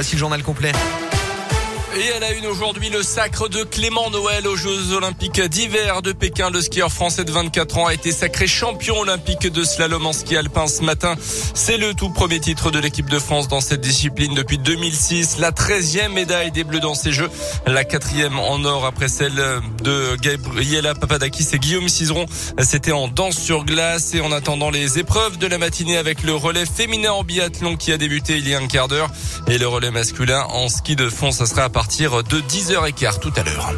Voici le journal complet. Et elle a une aujourd'hui le sacre de Clément Noël aux Jeux Olympiques d'hiver de Pékin. Le skieur français de 24 ans a été sacré champion olympique de slalom en ski alpin ce matin. C'est le tout premier titre de l'équipe de France dans cette discipline depuis 2006. La 13e médaille des Bleus dans ces Jeux. La quatrième en or après celle de Gabriela Papadakis et Guillaume Cizeron. C'était en danse sur glace et en attendant les épreuves de la matinée avec le relais féminin en biathlon qui a débuté il y a un quart d'heure et le relais masculin en ski de fond. Ça sera à partir de 10h15 tout à l'heure.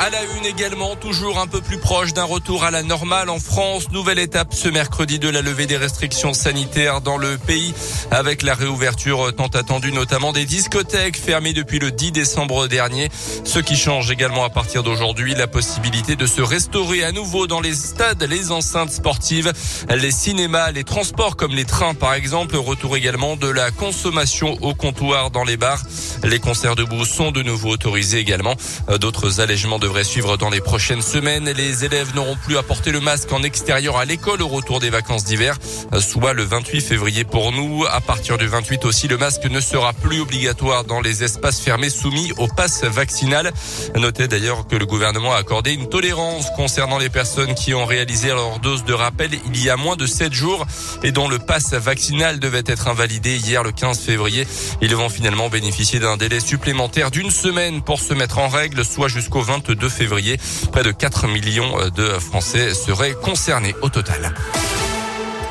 À la une également, toujours un peu plus proche d'un retour à la normale en France. Nouvelle étape ce mercredi de la levée des restrictions sanitaires dans le pays avec la réouverture tant attendue notamment des discothèques fermées depuis le 10 décembre dernier. Ce qui change également à partir d'aujourd'hui, la possibilité de se restaurer à nouveau dans les stades, les enceintes sportives, les cinémas, les transports comme les trains par exemple. Retour également de la consommation au comptoir dans les bars. Les concerts debout sont de nouveau autorisés également. D'autres allègements de devrait suivre dans les prochaines semaines. Les élèves n'auront plus à porter le masque en extérieur à l'école au retour des vacances d'hiver, soit le 28 février pour nous. À partir du 28 aussi, le masque ne sera plus obligatoire dans les espaces fermés soumis au pass vaccinal. Notez d'ailleurs que le gouvernement a accordé une tolérance concernant les personnes qui ont réalisé leur dose de rappel il y a moins de 7 jours et dont le pass vaccinal devait être invalidé hier le 15 février. Ils vont finalement bénéficier d'un délai supplémentaire d'une semaine pour se mettre en règle, soit jusqu'au 22 2 février. Près de 4 millions de Français seraient concernés au total.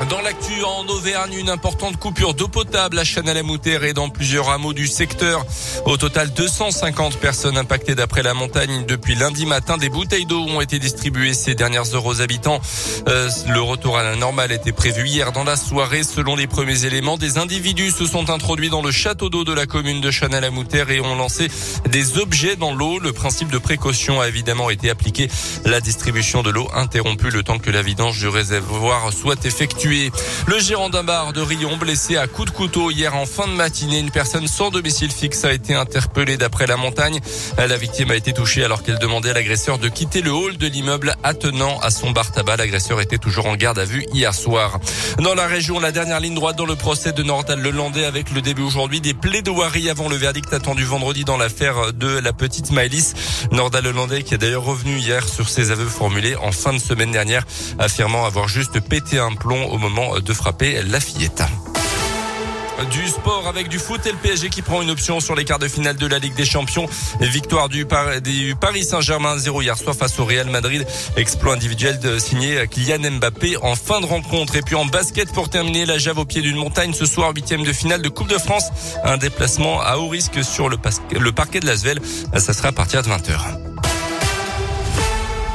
Dans l'actu en Auvergne, une importante coupure d'eau potable à Chanel-à-Mouter et dans plusieurs hameaux du secteur. Au total, 250 personnes impactées d'après la montagne depuis lundi matin. Des bouteilles d'eau ont été distribuées ces dernières heures aux habitants. Euh, le retour à la normale était prévu hier dans la soirée. Selon les premiers éléments, des individus se sont introduits dans le château d'eau de la commune de Chanel-à-Mouter et ont lancé des objets dans l'eau. Le principe de précaution a évidemment été appliqué. La distribution de l'eau interrompue le temps que la vidange du réservoir soit effectuée. Le gérant d'un bar de Rion blessé à coups de couteau hier en fin de matinée. Une personne sans domicile fixe a été interpellée d'après la montagne. La victime a été touchée alors qu'elle demandait à l'agresseur de quitter le hall de l'immeuble attenant à son bar tabac. L'agresseur était toujours en garde à vue hier soir. Dans la région, la dernière ligne droite dans le procès de Nordal Lelandais avec le début aujourd'hui des plaidoiries avant le verdict attendu vendredi dans l'affaire de la petite Maëlys. Nordal Lelandais qui est d'ailleurs revenu hier sur ses aveux formulés en fin de semaine dernière affirmant avoir juste pété un plomb au moment de frapper la fillette. Du sport avec du foot et le PSG qui prend une option sur les quarts de finale de la Ligue des Champions. Victoire du, Paris Saint-Germain 0 hier soir face au Real Madrid. Exploit individuel de signé Kylian Mbappé en fin de rencontre. Et puis en basket pour terminer la Jave au pied d'une montagne ce soir huitième de finale de Coupe de France. Un déplacement à haut risque sur le, le parquet de Lasvel. Ça sera à partir de 20h.